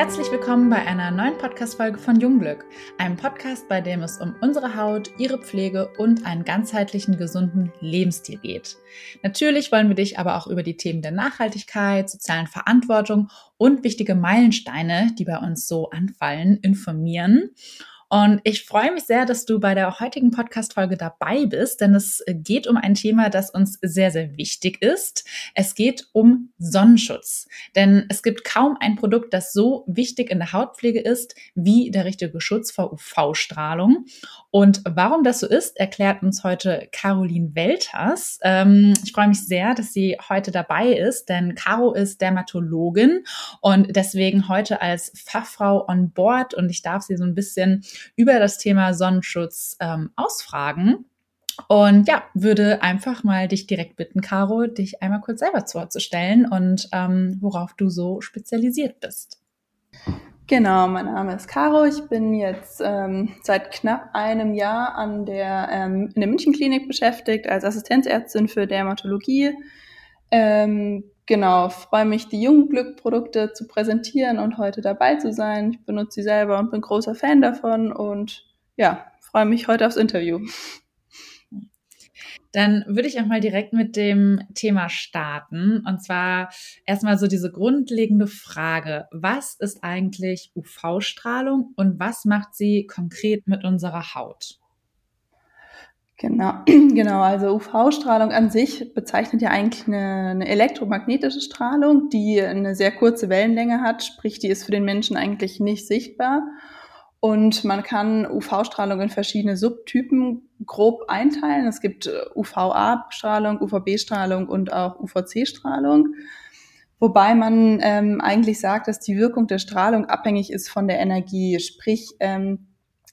Herzlich willkommen bei einer neuen Podcast-Folge von Jungglück, einem Podcast, bei dem es um unsere Haut, ihre Pflege und einen ganzheitlichen, gesunden Lebensstil geht. Natürlich wollen wir dich aber auch über die Themen der Nachhaltigkeit, sozialen Verantwortung und wichtige Meilensteine, die bei uns so anfallen, informieren. Und ich freue mich sehr, dass du bei der heutigen Podcast-Folge dabei bist, denn es geht um ein Thema, das uns sehr, sehr wichtig ist. Es geht um Sonnenschutz. Denn es gibt kaum ein Produkt, das so wichtig in der Hautpflege ist wie der richtige Schutz vor UV-Strahlung. Und warum das so ist, erklärt uns heute Caroline Welters. Ähm, ich freue mich sehr, dass sie heute dabei ist, denn Caro ist Dermatologin und deswegen heute als Fachfrau on board und ich darf sie so ein bisschen über das Thema Sonnenschutz ähm, ausfragen. Und ja, würde einfach mal dich direkt bitten, Caro, dich einmal kurz selber vorzustellen und ähm, worauf du so spezialisiert bist. Genau, mein Name ist Caro. Ich bin jetzt ähm, seit knapp einem Jahr an der, ähm, in der Münchenklinik beschäftigt als Assistenzärztin für Dermatologie. Ähm, genau, freue mich, die Jungglück-Produkte zu präsentieren und heute dabei zu sein. Ich benutze sie selber und bin großer Fan davon und ja, freue mich heute aufs Interview. Dann würde ich auch mal direkt mit dem Thema starten. Und zwar erstmal so diese grundlegende Frage. Was ist eigentlich UV-Strahlung und was macht sie konkret mit unserer Haut? Genau, genau. Also UV-Strahlung an sich bezeichnet ja eigentlich eine, eine, elektromagnetische Strahlung, die eine sehr kurze Wellenlänge hat, sprich, die ist für den Menschen eigentlich nicht sichtbar. Und man kann UV-Strahlung in verschiedene Subtypen grob einteilen. Es gibt äh, UVA-Strahlung, UVB-Strahlung und auch UVC-Strahlung. Wobei man ähm, eigentlich sagt, dass die Wirkung der Strahlung abhängig ist von der Energie. Sprich, ähm,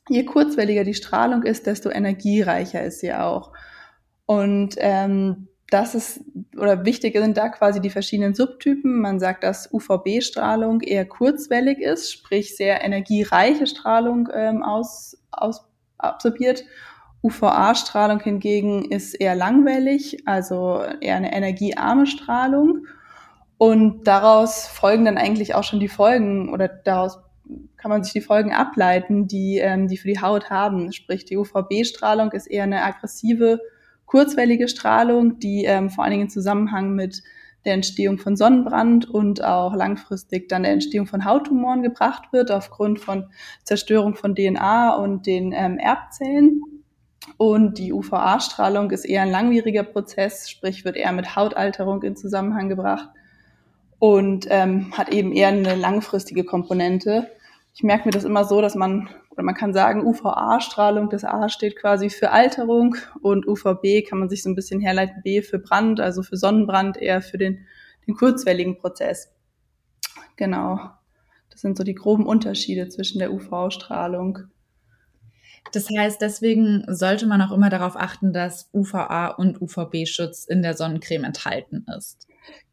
je kurzwelliger die Strahlung ist, desto energiereicher ist sie auch. Und ähm, das ist, oder wichtig sind da quasi die verschiedenen Subtypen. Man sagt, dass UVB-Strahlung eher kurzwellig ist, sprich sehr energiereiche Strahlung ähm, aus, aus, absorbiert. UVA-Strahlung hingegen ist eher langwellig, also eher eine energiearme Strahlung. Und daraus folgen dann eigentlich auch schon die Folgen oder daraus kann man sich die Folgen ableiten, die, ähm, die für die Haut haben. Sprich, die UVB-Strahlung ist eher eine aggressive, kurzwellige Strahlung, die ähm, vor allen Dingen in Zusammenhang mit der Entstehung von Sonnenbrand und auch langfristig dann der Entstehung von Hauttumoren gebracht wird, aufgrund von Zerstörung von DNA und den ähm, Erbzellen. Und die UVA-Strahlung ist eher ein langwieriger Prozess, sprich wird eher mit Hautalterung in Zusammenhang gebracht und ähm, hat eben eher eine langfristige Komponente ich merke mir das immer so, dass man, oder man kann sagen, UVA-Strahlung, das A steht quasi für Alterung und UVB kann man sich so ein bisschen herleiten, B für Brand, also für Sonnenbrand, eher für den, den kurzwelligen Prozess. Genau. Das sind so die groben Unterschiede zwischen der UV-Strahlung. Das heißt, deswegen sollte man auch immer darauf achten, dass UVA und UVB-Schutz in der Sonnencreme enthalten ist.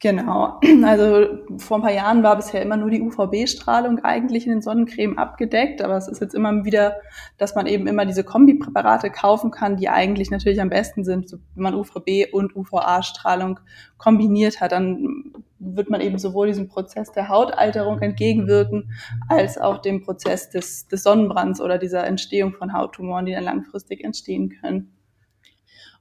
Genau. Also vor ein paar Jahren war bisher immer nur die UVB-Strahlung eigentlich in den Sonnencreme abgedeckt, aber es ist jetzt immer wieder, dass man eben immer diese Kombipräparate kaufen kann, die eigentlich natürlich am besten sind, wenn man UVB und UVA-Strahlung kombiniert hat, dann wird man eben sowohl diesem Prozess der Hautalterung entgegenwirken, als auch dem Prozess des, des Sonnenbrands oder dieser Entstehung von Hauttumoren, die dann langfristig entstehen können.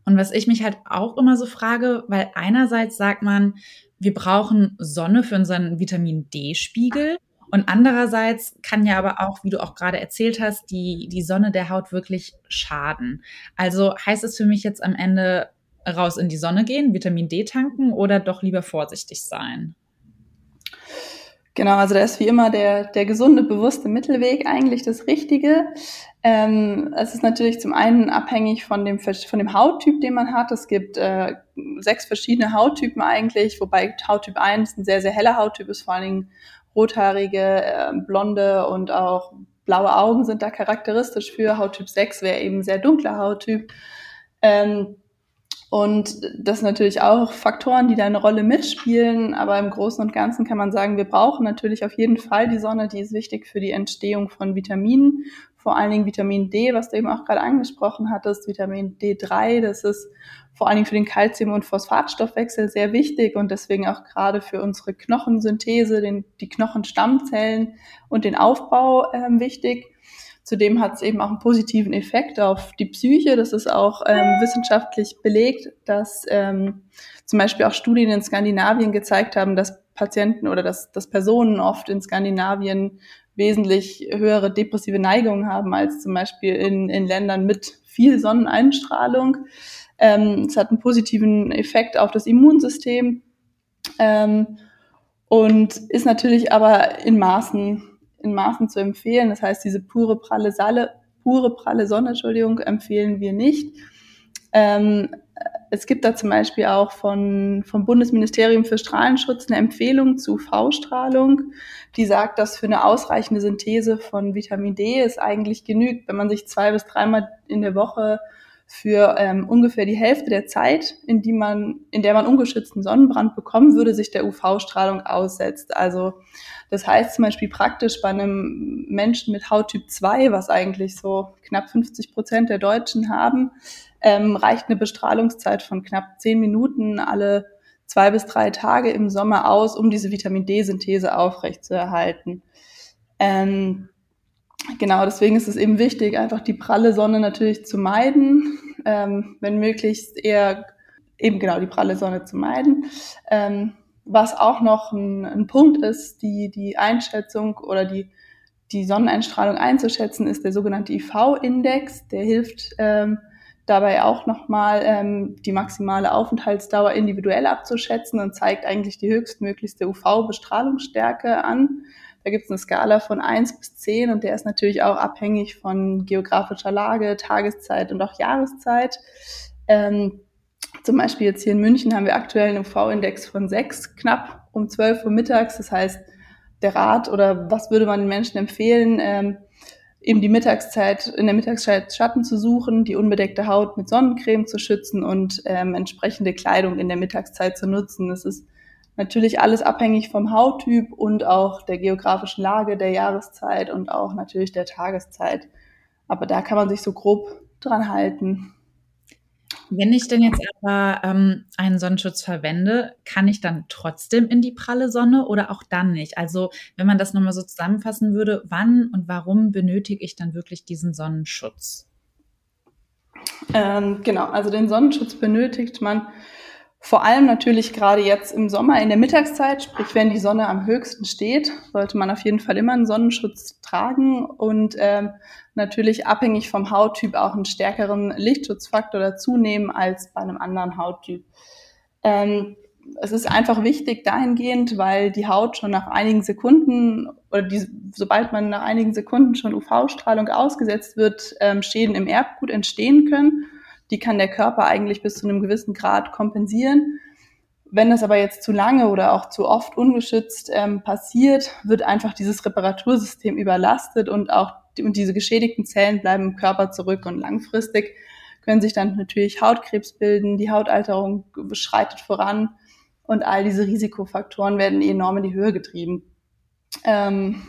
Und was ich mich halt auch immer so frage, weil einerseits sagt man, wir brauchen Sonne für unseren Vitamin D-Spiegel. Und andererseits kann ja aber auch, wie du auch gerade erzählt hast, die, die Sonne der Haut wirklich schaden. Also heißt es für mich jetzt am Ende raus in die Sonne gehen, Vitamin D tanken oder doch lieber vorsichtig sein? Genau, also da ist wie immer der, der gesunde, bewusste Mittelweg eigentlich das Richtige. Ähm, es ist natürlich zum einen abhängig von dem, von dem Hauttyp, den man hat. Es gibt äh, sechs verschiedene Hauttypen eigentlich, wobei Hauttyp 1 ein sehr, sehr heller Hauttyp ist, vor allen Dingen rothaarige, äh, blonde und auch blaue Augen sind da charakteristisch für. Hauttyp 6 wäre eben sehr dunkler Hauttyp. Ähm, Und das sind natürlich auch Faktoren, die da eine Rolle mitspielen. Aber im Großen und Ganzen kann man sagen, wir brauchen natürlich auf jeden Fall die Sonne. Die ist wichtig für die Entstehung von Vitaminen, vor allen Dingen Vitamin D, was du eben auch gerade angesprochen hattest, Vitamin D3. Das ist vor allen Dingen für den Kalzium- und Phosphatstoffwechsel sehr wichtig und deswegen auch gerade für unsere Knochensynthese, den, die Knochenstammzellen und den Aufbau äh, wichtig. Zudem hat es eben auch einen positiven Effekt auf die Psyche. Das ist auch ähm, wissenschaftlich belegt, dass ähm, zum Beispiel auch Studien in Skandinavien gezeigt haben, dass Patienten oder dass, dass Personen oft in Skandinavien wesentlich höhere depressive Neigungen haben als zum Beispiel in, in Ländern mit viel Sonneneinstrahlung. Ähm, es hat einen positiven Effekt auf das Immunsystem ähm, und ist natürlich aber in Maßen in Maßen zu empfehlen. Das heißt, diese pure pralle Salle, pure pralle Sonne, Entschuldigung, empfehlen wir nicht. Ähm, es gibt da zum Beispiel auch von, vom Bundesministerium für Strahlenschutz eine Empfehlung zu V-Strahlung, die sagt, dass für eine ausreichende Synthese von Vitamin D es eigentlich genügt, wenn man sich zwei bis dreimal in der Woche für ähm, ungefähr die Hälfte der Zeit, in, die man, in der man ungeschützten Sonnenbrand bekommen würde, sich der UV-Strahlung aussetzt. Also das heißt zum Beispiel praktisch bei einem Menschen mit Hauttyp 2, was eigentlich so knapp 50 Prozent der Deutschen haben, ähm, reicht eine Bestrahlungszeit von knapp zehn Minuten alle zwei bis drei Tage im Sommer aus, um diese Vitamin D-Synthese aufrechtzuerhalten. Ähm, genau, deswegen ist es eben wichtig, einfach die pralle Sonne natürlich zu meiden, ähm, wenn möglichst eher eben genau die pralle Sonne zu meiden. Ähm, was auch noch ein, ein Punkt ist, die, die Einschätzung oder die, die Sonneneinstrahlung einzuschätzen, ist der sogenannte IV-Index. Der hilft ähm, dabei auch nochmal ähm, die maximale Aufenthaltsdauer individuell abzuschätzen und zeigt eigentlich die höchstmöglichste UV-Bestrahlungsstärke an. Da gibt es eine Skala von eins bis zehn und der ist natürlich auch abhängig von geografischer Lage, Tageszeit und auch Jahreszeit. Ähm, zum Beispiel jetzt hier in München haben wir aktuell einen UV-Index von sechs, knapp um 12 Uhr mittags. Das heißt, der Rat oder was würde man den Menschen empfehlen, ähm, eben die Mittagszeit, in der Mittagszeit Schatten zu suchen, die unbedeckte Haut mit Sonnencreme zu schützen und ähm, entsprechende Kleidung in der Mittagszeit zu nutzen. Das ist natürlich alles abhängig vom Hauttyp und auch der geografischen Lage, der Jahreszeit und auch natürlich der Tageszeit. Aber da kann man sich so grob dran halten. Wenn ich denn jetzt aber ähm, einen Sonnenschutz verwende, kann ich dann trotzdem in die pralle Sonne oder auch dann nicht? Also wenn man das nochmal so zusammenfassen würde, wann und warum benötige ich dann wirklich diesen Sonnenschutz? Ähm, genau, also den Sonnenschutz benötigt man vor allem natürlich gerade jetzt im Sommer in der Mittagszeit, sprich wenn die Sonne am höchsten steht, sollte man auf jeden Fall immer einen Sonnenschutz tragen und ähm, natürlich abhängig vom Hauttyp auch einen stärkeren Lichtschutzfaktor dazu nehmen als bei einem anderen Hauttyp. Ähm, es ist einfach wichtig dahingehend, weil die Haut schon nach einigen Sekunden oder die, sobald man nach einigen Sekunden schon UV-Strahlung ausgesetzt wird, ähm, Schäden im Erbgut entstehen können die kann der Körper eigentlich bis zu einem gewissen Grad kompensieren. Wenn das aber jetzt zu lange oder auch zu oft ungeschützt ähm, passiert, wird einfach dieses Reparatursystem überlastet und auch die, und diese geschädigten Zellen bleiben im Körper zurück und langfristig können sich dann natürlich Hautkrebs bilden, die Hautalterung beschreitet voran und all diese Risikofaktoren werden enorm in die Höhe getrieben. Ähm,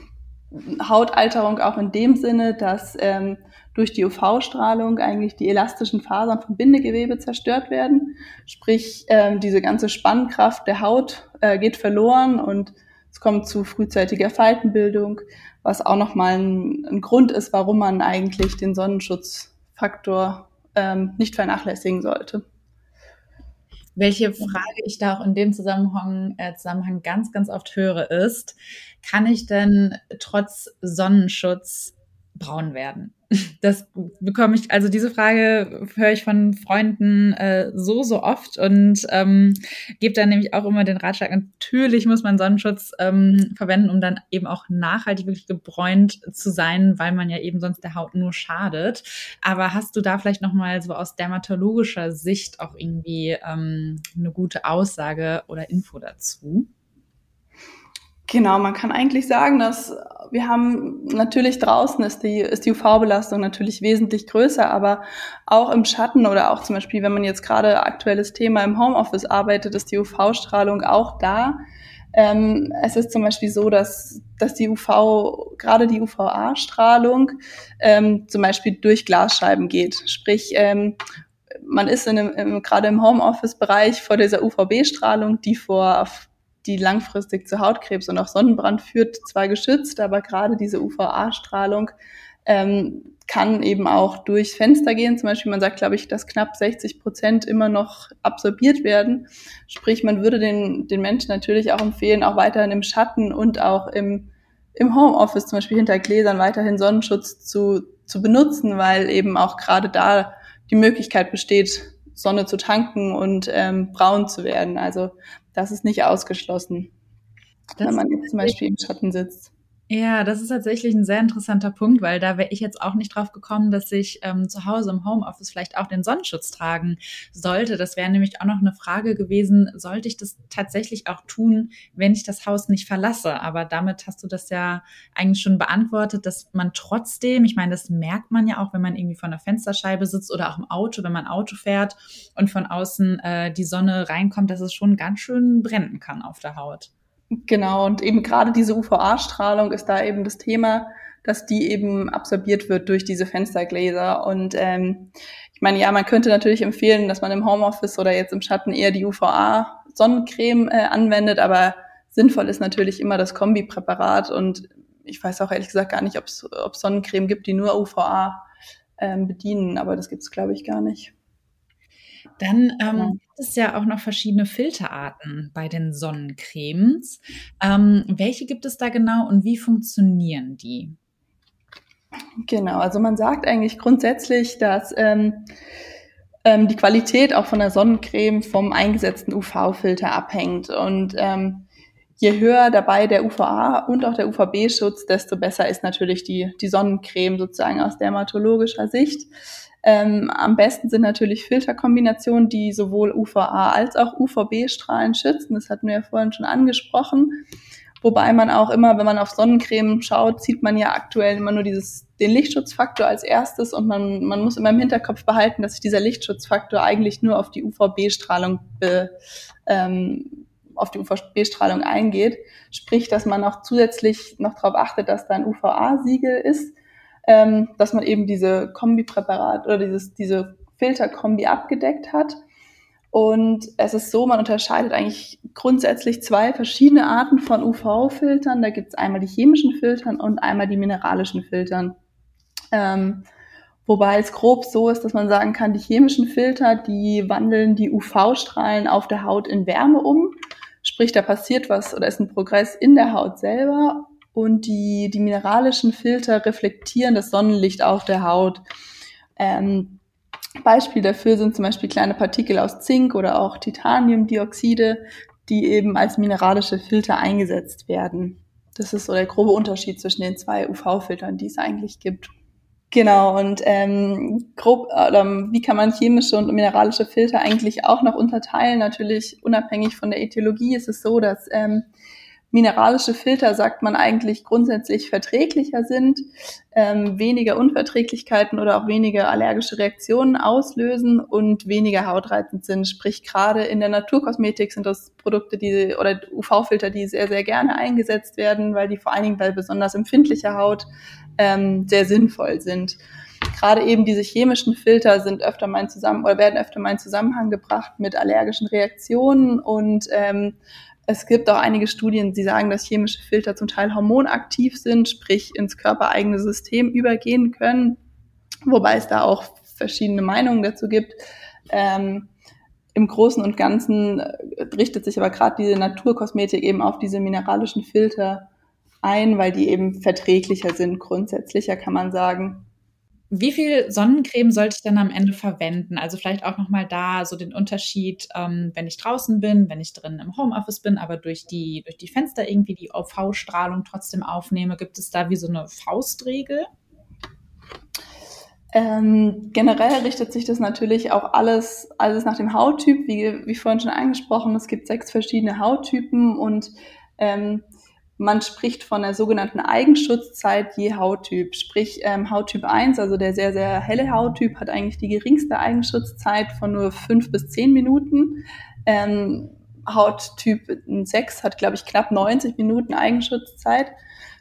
Hautalterung auch in dem Sinne, dass ähm, durch die UV-Strahlung eigentlich die elastischen Fasern vom Bindegewebe zerstört werden. Sprich, ähm, diese ganze Spannkraft der Haut äh, geht verloren und es kommt zu frühzeitiger Faltenbildung, was auch nochmal ein, ein Grund ist, warum man eigentlich den Sonnenschutzfaktor ähm, nicht vernachlässigen sollte. Welche Frage ich da auch in dem Zusammenhang, äh, Zusammenhang ganz, ganz oft höre, ist, kann ich denn trotz Sonnenschutz braun werden? Das bekomme ich, also diese Frage höre ich von Freunden äh, so, so oft und ähm, gebe dann nämlich auch immer den Ratschlag, natürlich muss man Sonnenschutz ähm, verwenden, um dann eben auch nachhaltig wirklich gebräunt zu sein, weil man ja eben sonst der Haut nur schadet. Aber hast du da vielleicht nochmal so aus dermatologischer Sicht auch irgendwie ähm, eine gute Aussage oder Info dazu? Genau, man kann eigentlich sagen, dass wir haben natürlich draußen ist die, ist die UV-Belastung natürlich wesentlich größer, aber auch im Schatten oder auch zum Beispiel, wenn man jetzt gerade aktuelles Thema im Homeoffice arbeitet, ist die UV-Strahlung auch da. Ähm, es ist zum Beispiel so, dass, dass die UV, gerade die UVA-Strahlung ähm, zum Beispiel durch Glasscheiben geht. Sprich, ähm, man ist in einem, im, gerade im Homeoffice-Bereich vor dieser UVB-Strahlung, die vor die langfristig zu Hautkrebs und auch Sonnenbrand führt, zwar geschützt, aber gerade diese UVA-Strahlung ähm, kann eben auch durchs Fenster gehen. Zum Beispiel, man sagt, glaube ich, dass knapp 60 Prozent immer noch absorbiert werden. Sprich, man würde den, den Menschen natürlich auch empfehlen, auch weiterhin im Schatten und auch im, im Homeoffice, zum Beispiel hinter Gläsern, weiterhin Sonnenschutz zu, zu benutzen, weil eben auch gerade da die Möglichkeit besteht, Sonne zu tanken und ähm, braun zu werden. Also das ist nicht ausgeschlossen, das wenn man jetzt zum Beispiel im Schatten sitzt. Ja, das ist tatsächlich ein sehr interessanter Punkt, weil da wäre ich jetzt auch nicht drauf gekommen, dass ich ähm, zu Hause im Homeoffice vielleicht auch den Sonnenschutz tragen sollte. Das wäre nämlich auch noch eine Frage gewesen, sollte ich das tatsächlich auch tun, wenn ich das Haus nicht verlasse? Aber damit hast du das ja eigentlich schon beantwortet, dass man trotzdem, ich meine, das merkt man ja auch, wenn man irgendwie vor einer Fensterscheibe sitzt oder auch im Auto, wenn man Auto fährt und von außen äh, die Sonne reinkommt, dass es schon ganz schön brennen kann auf der Haut. Genau, und eben gerade diese UVA-Strahlung ist da eben das Thema, dass die eben absorbiert wird durch diese Fenstergläser. Und ähm, ich meine, ja, man könnte natürlich empfehlen, dass man im Homeoffice oder jetzt im Schatten eher die UVA-Sonnencreme äh, anwendet, aber sinnvoll ist natürlich immer das Kombipräparat. Und ich weiß auch ehrlich gesagt gar nicht, ob es Sonnencreme gibt, die nur UVA ähm, bedienen, aber das gibt es, glaube ich, gar nicht. Dann ähm, gibt es ja auch noch verschiedene Filterarten bei den Sonnencremes. Ähm, welche gibt es da genau und wie funktionieren die? Genau, also man sagt eigentlich grundsätzlich, dass ähm, ähm, die Qualität auch von der Sonnencreme vom eingesetzten UV-Filter abhängt. Und ähm, je höher dabei der UVA und auch der UVB-Schutz, desto besser ist natürlich die, die Sonnencreme sozusagen aus dermatologischer Sicht. Ähm, am besten sind natürlich Filterkombinationen, die sowohl UVA als auch UVB-Strahlen schützen. Das hatten wir ja vorhin schon angesprochen. Wobei man auch immer, wenn man auf Sonnencreme schaut, sieht man ja aktuell immer nur dieses, den Lichtschutzfaktor als erstes und man, man muss immer im Hinterkopf behalten, dass sich dieser Lichtschutzfaktor eigentlich nur auf die UVB-Strahlung ähm, auf die UVB-Strahlung eingeht. Sprich, dass man auch zusätzlich noch darauf achtet, dass da ein UVA-Siegel ist ähm, dass man eben diese Kombipräparat oder dieses, diese Filterkombi abgedeckt hat. Und es ist so, man unterscheidet eigentlich grundsätzlich zwei verschiedene Arten von UV-Filtern. Da gibt es einmal die chemischen Filtern und einmal die mineralischen Filtern. Ähm, wobei es grob so ist, dass man sagen kann, die chemischen Filter, die wandeln die UV-Strahlen auf der Haut in Wärme um. Sprich, da passiert was oder ist ein Progress in der Haut selber und die, die mineralischen Filter reflektieren das Sonnenlicht auf der Haut. Ähm, Beispiel dafür sind zum Beispiel kleine Partikel aus Zink oder auch Titaniumdioxide, die eben als mineralische Filter eingesetzt werden. Das ist so der grobe Unterschied zwischen den zwei UV-Filtern, die es eigentlich gibt. Genau, und ähm, grob, oder wie kann man chemische und mineralische Filter eigentlich auch noch unterteilen? Natürlich unabhängig von der Ethologie ist es so, dass ähm, mineralische Filter, sagt man eigentlich, grundsätzlich verträglicher sind, ähm, weniger Unverträglichkeiten oder auch weniger allergische Reaktionen auslösen und weniger hautreizend sind. Sprich, gerade in der Naturkosmetik sind das Produkte, die oder UV-Filter, die sehr, sehr gerne eingesetzt werden, weil die vor allen Dingen bei besonders empfindlicher Haut ähm, sehr sinnvoll sind. Gerade eben diese chemischen Filter sind öfter mal in Zusammen oder werden öfter mal in Zusammenhang gebracht mit allergischen Reaktionen und ähm, es gibt auch einige Studien, die sagen, dass chemische Filter zum Teil hormonaktiv sind, sprich ins körpereigene System übergehen können, wobei es da auch verschiedene Meinungen dazu gibt. Ähm, Im Großen und Ganzen äh, richtet sich aber gerade diese Naturkosmetik eben auf diese mineralischen Filter ein, weil die eben verträglicher sind, grundsätzlicher kann man sagen. Wie viel Sonnencreme sollte ich dann am Ende verwenden? Also vielleicht auch nochmal da so den Unterschied, ähm, wenn ich draußen bin, wenn ich drin im Homeoffice bin, aber durch die, durch die Fenster irgendwie die UV-Strahlung trotzdem aufnehme. Gibt es da wie so eine Faustregel? Ähm, generell richtet sich das natürlich auch alles, alles nach dem Hauttyp, wie, wie vorhin schon angesprochen. Es gibt sechs verschiedene Hauttypen und ähm, man spricht von der sogenannten Eigenschutzzeit je Hauttyp. Sprich, ähm, Hauttyp 1, also der sehr, sehr helle Hauttyp, hat eigentlich die geringste Eigenschutzzeit von nur fünf bis zehn Minuten. Ähm, Hauttyp 6 hat, glaube ich, knapp 90 Minuten Eigenschutzzeit.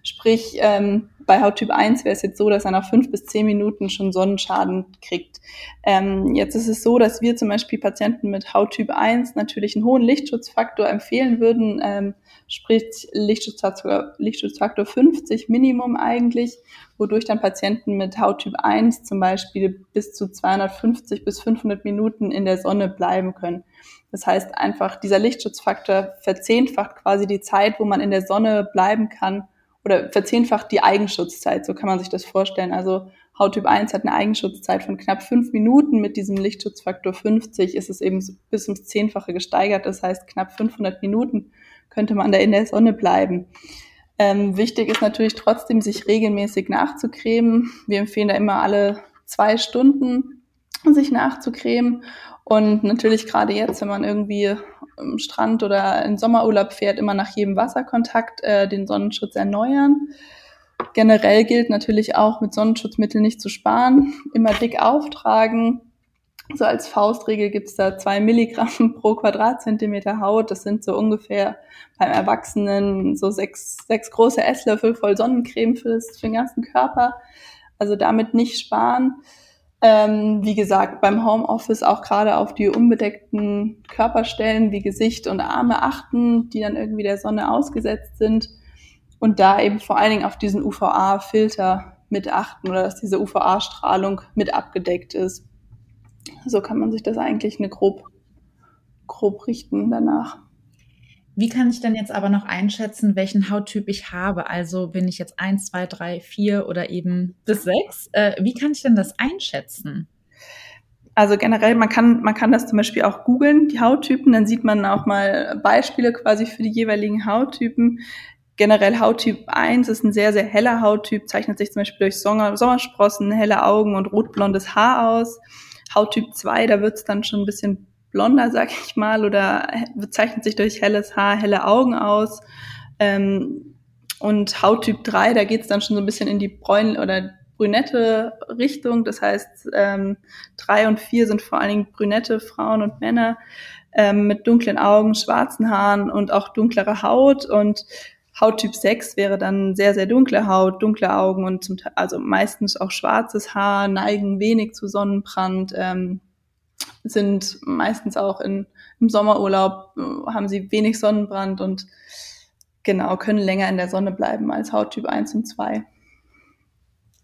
Sprich, ähm, bei Hauttyp 1 wäre es jetzt so, dass er nach fünf bis zehn Minuten schon Sonnenschaden kriegt. Ähm, jetzt ist es so, dass wir zum Beispiel Patienten mit Hauttyp 1 natürlich einen hohen Lichtschutzfaktor empfehlen würden, ähm, sprich Lichtschutzfaktor, Lichtschutzfaktor 50 Minimum eigentlich, wodurch dann Patienten mit Hauttyp 1 zum Beispiel bis zu 250 bis 500 Minuten in der Sonne bleiben können. Das heißt einfach, dieser Lichtschutzfaktor verzehnfacht quasi die Zeit, wo man in der Sonne bleiben kann oder verzehnfacht die Eigenschutzzeit, so kann man sich das vorstellen. Also Hauttyp 1 hat eine Eigenschutzzeit von knapp fünf Minuten. Mit diesem Lichtschutzfaktor 50 ist es eben bis ums Zehnfache gesteigert. Das heißt, knapp 500 Minuten könnte man da in der Sonne bleiben. Ähm, wichtig ist natürlich trotzdem, sich regelmäßig nachzucremen. Wir empfehlen da immer alle zwei Stunden sich nachzucremen. Und natürlich gerade jetzt, wenn man irgendwie am Strand oder in Sommerurlaub fährt, immer nach jedem Wasserkontakt äh, den Sonnenschutz erneuern. Generell gilt natürlich auch, mit Sonnenschutzmitteln nicht zu sparen, immer dick auftragen. So als Faustregel gibt's da zwei Milligramm pro Quadratzentimeter Haut. Das sind so ungefähr beim Erwachsenen so sechs, sechs große Esslöffel voll Sonnencreme für, das, für den ganzen Körper. Also damit nicht sparen. Ähm, wie gesagt, beim Homeoffice auch gerade auf die unbedeckten Körperstellen wie Gesicht und Arme achten, die dann irgendwie der Sonne ausgesetzt sind. Und da eben vor allen Dingen auf diesen UVA-Filter mit achten oder dass diese UVA-Strahlung mit abgedeckt ist. So kann man sich das eigentlich eine grob, grob richten danach. Wie kann ich denn jetzt aber noch einschätzen, welchen Hauttyp ich habe? Also bin ich jetzt eins, zwei, drei, vier oder eben bis sechs? Äh, wie kann ich denn das einschätzen? Also generell, man kann, man kann das zum Beispiel auch googeln, die Hauttypen, dann sieht man auch mal Beispiele quasi für die jeweiligen Hauttypen. Generell Hauttyp 1 ist ein sehr, sehr heller Hauttyp, zeichnet sich zum Beispiel durch Sommer, Sommersprossen, helle Augen und rotblondes Haar aus. Hauttyp 2, da wird es dann schon ein bisschen blonder, sag ich mal, oder bezeichnet sich durch helles Haar, helle Augen aus. Ähm, und Hauttyp 3, da geht's dann schon so ein bisschen in die bräun oder brünette Richtung. Das heißt, ähm, 3 und 4 sind vor allen Dingen brünette Frauen und Männer ähm, mit dunklen Augen, schwarzen Haaren und auch dunklere Haut. Und Hauttyp 6 wäre dann sehr, sehr dunkle Haut, dunkle Augen und zum Teil, also meistens auch schwarzes Haar, neigen wenig zu Sonnenbrand, ähm, sind meistens auch in, im Sommerurlaub, äh, haben sie wenig Sonnenbrand und genau, können länger in der Sonne bleiben als Hauttyp 1 und 2.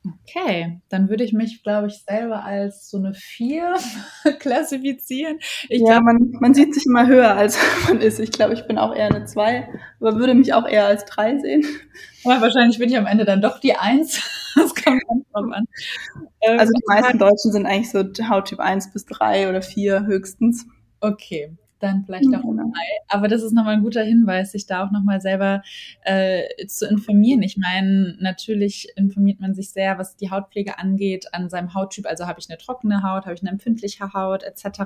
Okay, dann würde ich mich, glaube ich, selber als so eine 4 klassifizieren. Ich ja, glaub, man, man sieht sich immer höher, als man ist. Ich glaube, ich bin auch eher eine 2, aber würde mich auch eher als 3 sehen. Aber wahrscheinlich bin ich am Ende dann doch die 1. Das kommt ganz drauf an. Ähm, also die meisten Deutschen sind eigentlich so Hauttyp 1 bis 3 oder 4 höchstens. Okay, dann vielleicht auch genau. drei. Aber das ist nochmal ein guter Hinweis, sich da auch nochmal selber äh, zu informieren. Ich meine, natürlich informiert man sich sehr, was die Hautpflege angeht, an seinem Hauttyp. Also habe ich eine trockene Haut, habe ich eine empfindliche Haut etc.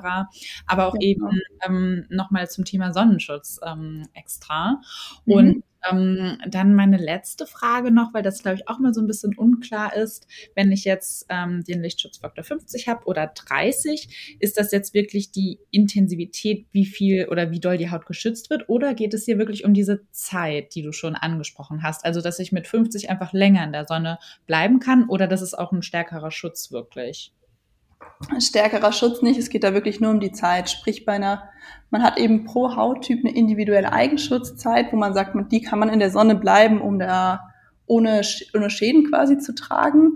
Aber auch genau. eben ähm, nochmal zum Thema Sonnenschutz ähm, extra. Mhm. Und ähm, dann meine letzte Frage noch, weil das, glaube ich, auch mal so ein bisschen unklar ist. Wenn ich jetzt ähm, den Lichtschutzfaktor 50 habe oder 30, ist das jetzt wirklich die Intensivität, wie viel oder wie doll die Haut geschützt wird? Oder geht es hier wirklich um diese Zeit, die du schon angesprochen hast? Also, dass ich mit 50 einfach länger in der Sonne bleiben kann oder das ist auch ein stärkerer Schutz wirklich? Stärkerer Schutz nicht. Es geht da wirklich nur um die Zeit. Sprich, bei einer, man hat eben pro Hauttyp eine individuelle Eigenschutzzeit, wo man sagt, die kann man in der Sonne bleiben, um da ohne, ohne Schäden quasi zu tragen.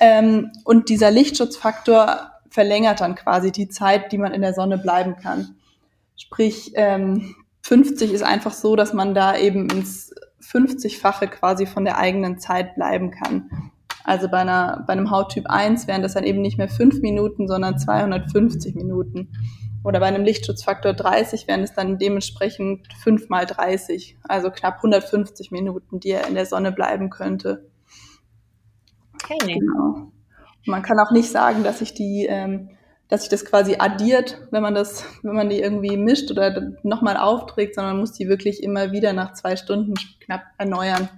Ähm, und dieser Lichtschutzfaktor verlängert dann quasi die Zeit, die man in der Sonne bleiben kann. Sprich, ähm, 50 ist einfach so, dass man da eben ins 50-fache quasi von der eigenen Zeit bleiben kann. Also bei, einer, bei einem Hauttyp 1 wären das dann eben nicht mehr fünf Minuten, sondern 250 Minuten. Oder bei einem Lichtschutzfaktor 30 wären es dann dementsprechend fünf mal 30, also knapp 150 Minuten, die er in der Sonne bleiben könnte. Okay. Genau. Man kann auch nicht sagen, dass sich die, ähm, dass sich das quasi addiert, wenn man das, wenn man die irgendwie mischt oder nochmal aufträgt, sondern man muss die wirklich immer wieder nach zwei Stunden knapp erneuern,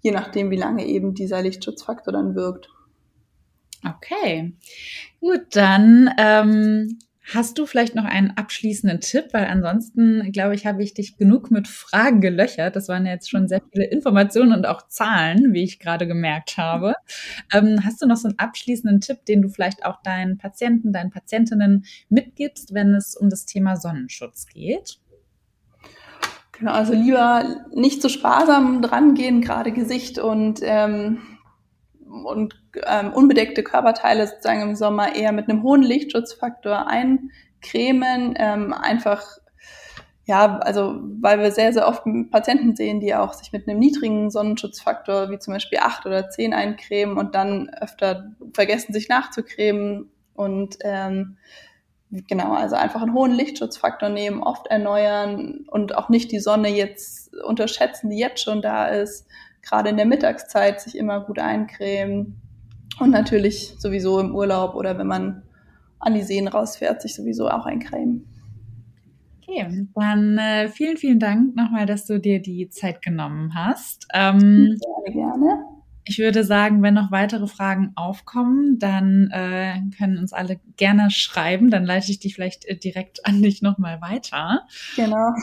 je nachdem, wie lange eben dieser Lichtschutzfaktor dann wirkt. Okay, gut, dann ähm, Hast du vielleicht noch einen abschließenden Tipp? Weil ansonsten, glaube ich, habe ich dich genug mit Fragen gelöchert. Das waren jetzt schon sehr viele Informationen und auch Zahlen, wie ich gerade gemerkt habe. Ähm, hast du noch so einen abschließenden Tipp, den du vielleicht auch deinen Patienten, deinen Patientinnen mitgibst, wenn es um das Thema Sonnenschutz geht? Genau, also lieber nicht so sparsam drangehen, gerade Gesicht und ähm, und ähm, unbedeckte Körperteile sozusagen im Sommer eher mit einem hohen Lichtschutzfaktor eincremen. Ähm, einfach, ja, also weil wir sehr, sehr oft Patienten sehen, die auch sich mit einem niedrigen Sonnenschutzfaktor wie zum Beispiel acht oder zehn eincremen und dann öfter vergessen, sich nachzucremen und ähm, Genau, also einfach einen hohen Lichtschutzfaktor nehmen, oft erneuern und auch nicht die Sonne jetzt unterschätzen, die jetzt schon da ist gerade in der Mittagszeit sich immer gut eincremen und natürlich sowieso im Urlaub oder wenn man an die Seen rausfährt, sich sowieso auch eincremen. Okay, dann äh, vielen, vielen Dank nochmal, dass du dir die Zeit genommen hast. Ähm, gerne, gerne. Ich würde sagen, wenn noch weitere Fragen aufkommen, dann äh, können uns alle gerne schreiben. Dann leite ich dich vielleicht äh, direkt an dich nochmal weiter. Genau.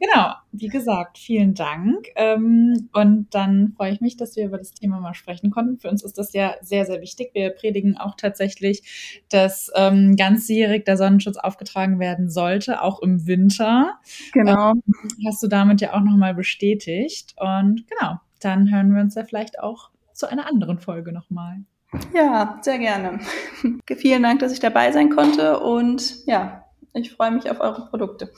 Genau, wie gesagt, vielen Dank. Ähm, und dann freue ich mich, dass wir über das Thema mal sprechen konnten. Für uns ist das ja sehr, sehr wichtig. Wir predigen auch tatsächlich, dass ähm, ganzjährig der Sonnenschutz aufgetragen werden sollte, auch im Winter. Genau. Ähm, hast du damit ja auch nochmal bestätigt. Und genau, dann hören wir uns ja vielleicht auch zu einer anderen Folge nochmal. Ja, sehr gerne. Vielen Dank, dass ich dabei sein konnte und ja, ich freue mich auf eure Produkte.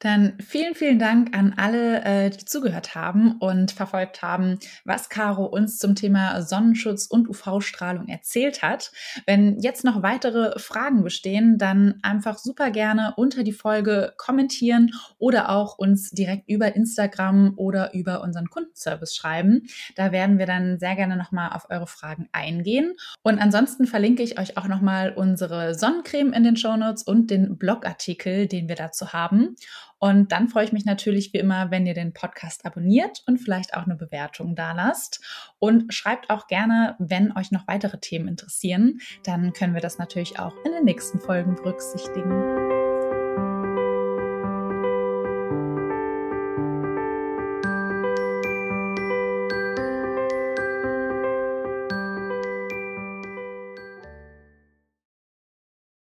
Dann vielen, vielen Dank an alle, äh, die zugehört haben und verfolgt haben, was Caro uns zum Thema Sonnenschutz und UV-Strahlung erzählt hat. Wenn jetzt noch weitere Fragen bestehen, dann einfach super gerne unter die Folge kommentieren oder auch uns direkt über Instagram oder über unseren Kundenservice schreiben. Da werden wir dann sehr gerne nochmal auf eure Fragen eingehen. Und ansonsten verlinke ich euch auch nochmal unsere Sonnencreme in den Shownotes und den Blogartikel, den wir dazu haben. Und dann freue ich mich natürlich wie immer, wenn ihr den Podcast abonniert und vielleicht auch eine Bewertung da lasst. Und schreibt auch gerne, wenn euch noch weitere Themen interessieren. Dann können wir das natürlich auch in den nächsten Folgen berücksichtigen.